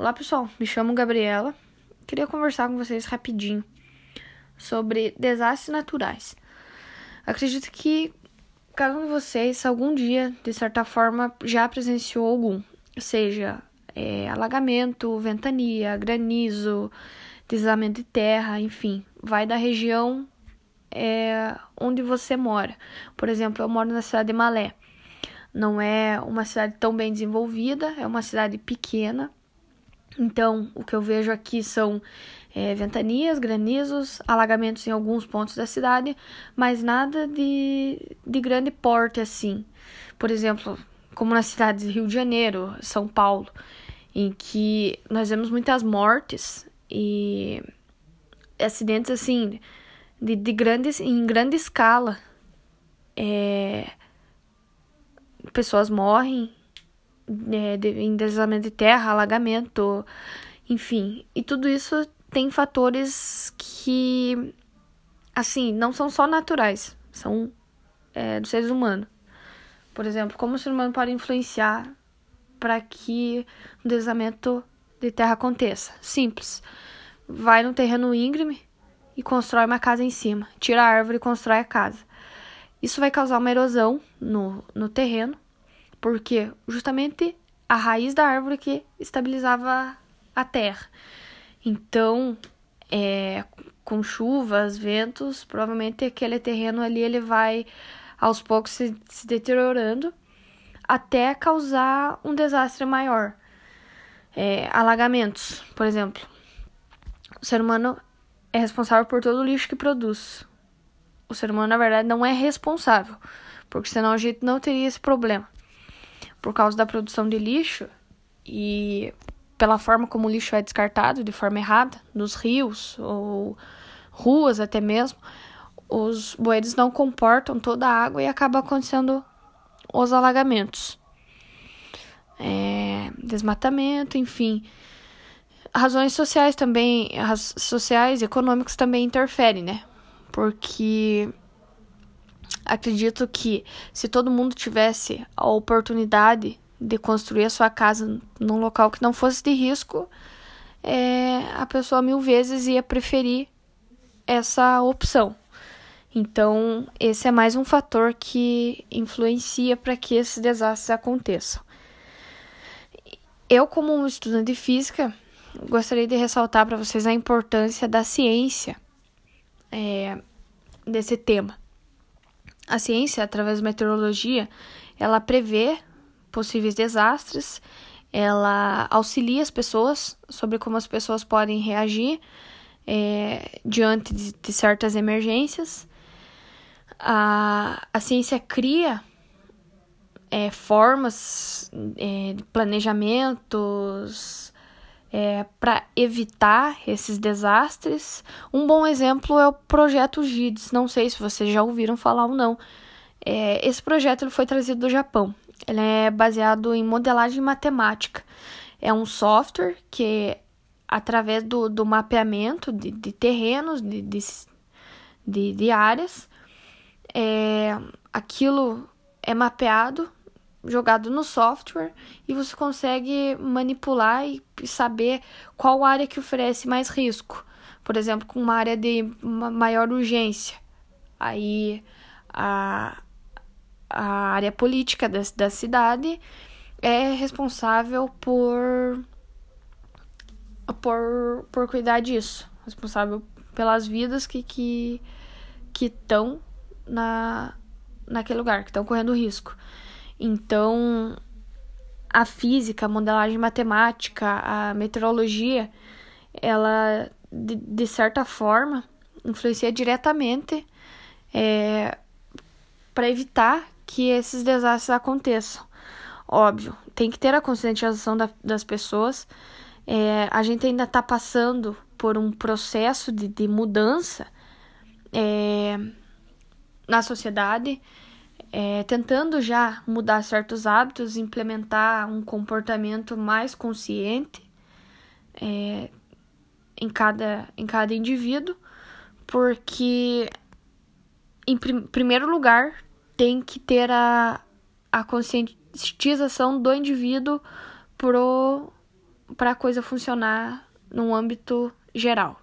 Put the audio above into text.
Olá pessoal, me chamo Gabriela. Queria conversar com vocês rapidinho sobre desastres naturais. Acredito que cada um de vocês algum dia, de certa forma, já presenciou algum, seja é, alagamento, ventania, granizo, deslizamento de terra, enfim, vai da região é, onde você mora. Por exemplo, eu moro na cidade de Malé. Não é uma cidade tão bem desenvolvida, é uma cidade pequena, então, o que eu vejo aqui são é, ventanias, granizos, alagamentos em alguns pontos da cidade, mas nada de, de grande porte assim. Por exemplo, como nas cidades de Rio de Janeiro, São Paulo, em que nós vemos muitas mortes e acidentes assim de, de grandes, em grande escala. É, pessoas morrem é, de, em deslizamento de terra, alagamento, enfim. E tudo isso tem fatores que, assim, não são só naturais, são é, dos seres humanos. Por exemplo, como o ser humano pode influenciar para que um deslizamento de terra aconteça? Simples. Vai no terreno íngreme e constrói uma casa em cima. Tira a árvore e constrói a casa. Isso vai causar uma erosão no, no terreno porque justamente a raiz da árvore que estabilizava a terra. Então, é, com chuvas, ventos, provavelmente aquele terreno ali ele vai aos poucos se, se deteriorando até causar um desastre maior. É, alagamentos, por exemplo. O ser humano é responsável por todo o lixo que produz. O ser humano, na verdade, não é responsável, porque senão a gente não teria esse problema por causa da produção de lixo e pela forma como o lixo é descartado de forma errada, nos rios ou ruas até mesmo, os bueiros não comportam toda a água e acaba acontecendo os alagamentos. É, desmatamento, enfim. Razões sociais também, as sociais e econômicas também interferem, né? Porque acredito que se todo mundo tivesse a oportunidade de construir a sua casa num local que não fosse de risco, é, a pessoa mil vezes ia preferir essa opção. Então, esse é mais um fator que influencia para que esses desastres aconteçam. Eu, como um estudante de física, gostaria de ressaltar para vocês a importância da ciência é, desse tema. A ciência, através da meteorologia, ela prevê possíveis desastres, ela auxilia as pessoas sobre como as pessoas podem reagir é, diante de, de, certas emergências. A, a ciência cria é, formas é, planejamentos, é, para evitar esses desastres. Um bom exemplo é o projeto GIDS. Não sei se vocês já ouviram falar ou não. É, esse projeto ele foi trazido do Japão. Ele é baseado em modelagem matemática. É um software que, através do, do mapeamento de, de terrenos, de, de, de, de áreas, é, aquilo é mapeado jogado no software e você consegue manipular e saber qual área que oferece mais risco. Por exemplo, com uma área de maior urgência. Aí a, a área política da, da cidade é responsável por, por, por cuidar disso. Responsável pelas vidas que que que estão na naquele lugar, que estão correndo risco. Então, a física, a modelagem matemática, a meteorologia, ela, de, de certa forma, influencia diretamente é, para evitar que esses desastres aconteçam. Óbvio, tem que ter a conscientização da, das pessoas. É, a gente ainda está passando por um processo de, de mudança é, na sociedade é, tentando já mudar certos hábitos, implementar um comportamento mais consciente é, em, cada, em cada indivíduo, porque, em prim primeiro lugar, tem que ter a, a conscientização do indivíduo para a coisa funcionar num âmbito geral.